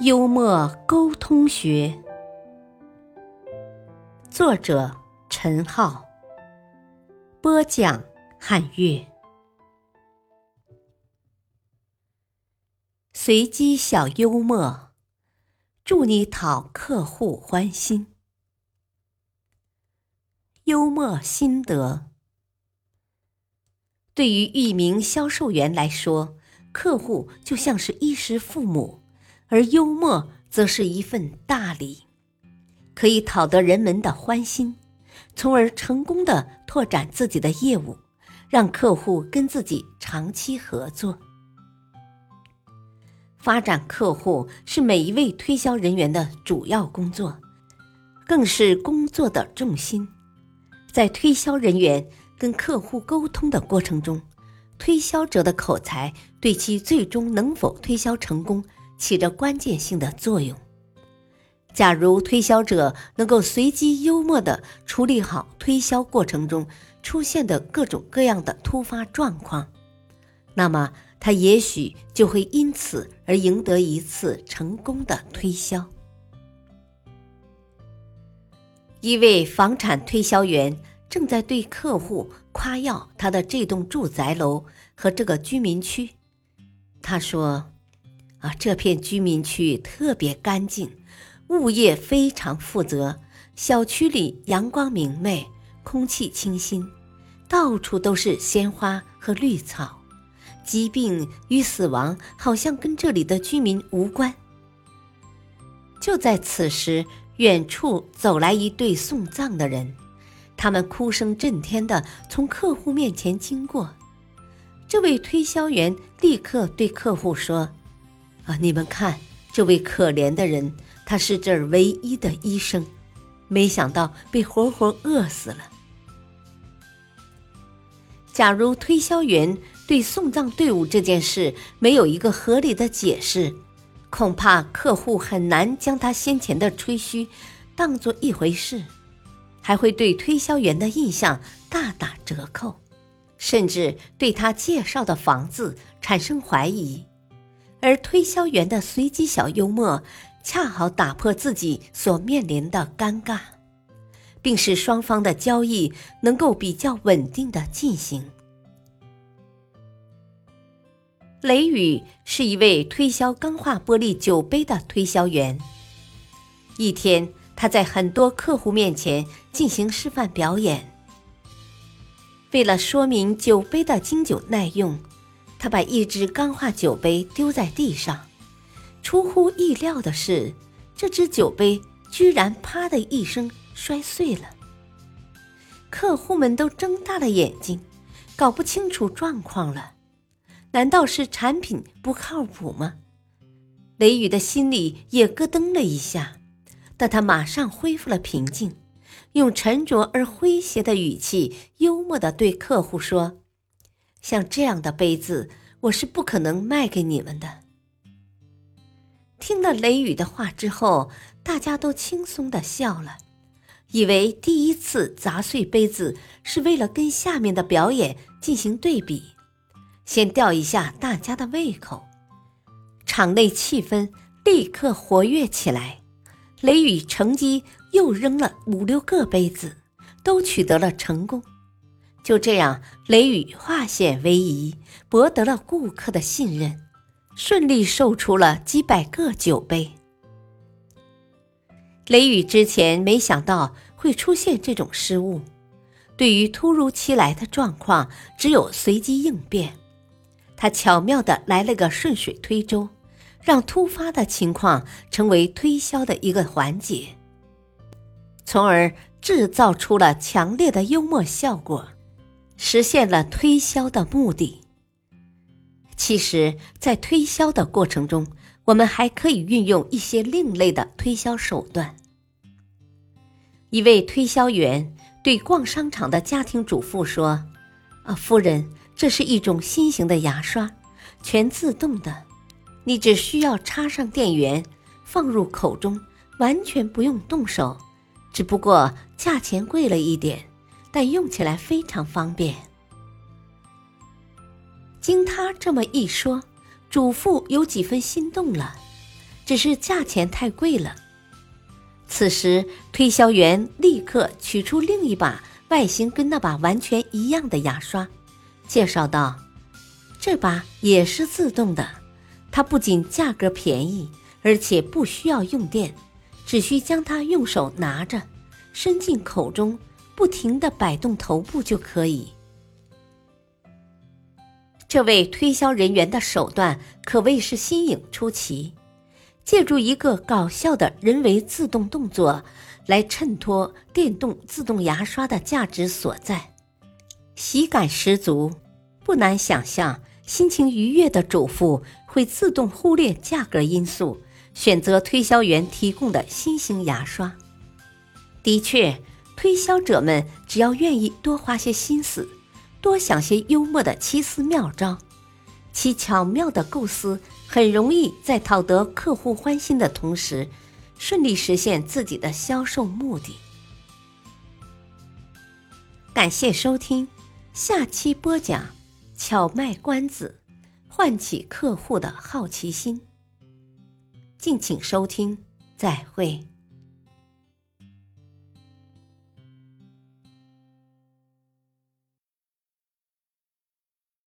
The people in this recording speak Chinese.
幽默沟通学，作者。陈浩播讲，汉乐随机小幽默，助你讨客户欢心。幽默心得：对于一名销售员来说，客户就像是衣食父母，而幽默则是一份大礼，可以讨得人们的欢心。从而成功的拓展自己的业务，让客户跟自己长期合作。发展客户是每一位推销人员的主要工作，更是工作的重心。在推销人员跟客户沟通的过程中，推销者的口才对其最终能否推销成功起着关键性的作用。假如推销者能够随机幽默地处理好推销过程中出现的各种各样的突发状况，那么他也许就会因此而赢得一次成功的推销。一位房产推销员正在对客户夸耀他的这栋住宅楼和这个居民区，他说：“啊，这片居民区特别干净。”物业非常负责，小区里阳光明媚，空气清新，到处都是鲜花和绿草，疾病与死亡好像跟这里的居民无关。就在此时，远处走来一对送葬的人，他们哭声震天的从客户面前经过。这位推销员立刻对客户说：“啊，你们看，这位可怜的人。”他是这儿唯一的医生，没想到被活活饿死了。假如推销员对送葬队伍这件事没有一个合理的解释，恐怕客户很难将他先前的吹嘘当做一回事，还会对推销员的印象大打折扣，甚至对他介绍的房子产生怀疑。而推销员的随机小幽默。恰好打破自己所面临的尴尬，并使双方的交易能够比较稳定的进行。雷雨是一位推销钢化玻璃酒杯的推销员。一天，他在很多客户面前进行示范表演。为了说明酒杯的经久耐用，他把一只钢化酒杯丢在地上。出乎意料的是，这只酒杯居然“啪”的一声摔碎了。客户们都睁大了眼睛，搞不清楚状况了。难道是产品不靠谱吗？雷雨的心里也咯噔了一下，但他马上恢复了平静，用沉着而诙谐的语气，幽默地对客户说：“像这样的杯子，我是不可能卖给你们的。”听了雷雨的话之后，大家都轻松的笑了，以为第一次砸碎杯子是为了跟下面的表演进行对比，先吊一下大家的胃口。场内气氛立刻活跃起来，雷雨乘机又扔了五六个杯子，都取得了成功。就这样，雷雨化险为夷，博得了顾客的信任。顺利售出了几百个酒杯。雷雨之前没想到会出现这种失误，对于突如其来的状况，只有随机应变。他巧妙的来了个顺水推舟，让突发的情况成为推销的一个环节，从而制造出了强烈的幽默效果，实现了推销的目的。其实，在推销的过程中，我们还可以运用一些另类的推销手段。一位推销员对逛商场的家庭主妇说：“啊，夫人，这是一种新型的牙刷，全自动的，你只需要插上电源，放入口中，完全不用动手。只不过价钱贵了一点，但用起来非常方便。”经他这么一说，主妇有几分心动了，只是价钱太贵了。此时，推销员立刻取出另一把外形跟那把完全一样的牙刷，介绍道：“这把也是自动的，它不仅价格便宜，而且不需要用电，只需将它用手拿着，伸进口中，不停地摆动头部就可以。”这位推销人员的手段可谓是新颖出奇，借助一个搞笑的人为自动动作来衬托电动自动牙刷的价值所在，喜感十足。不难想象，心情愉悦的主妇会自动忽略价格因素，选择推销员提供的新型牙刷。的确，推销者们只要愿意多花些心思。多想些幽默的奇思妙招，其巧妙的构思很容易在讨得客户欢心的同时，顺利实现自己的销售目的。感谢收听，下期播讲巧卖关子，唤起客户的好奇心。敬请收听，再会。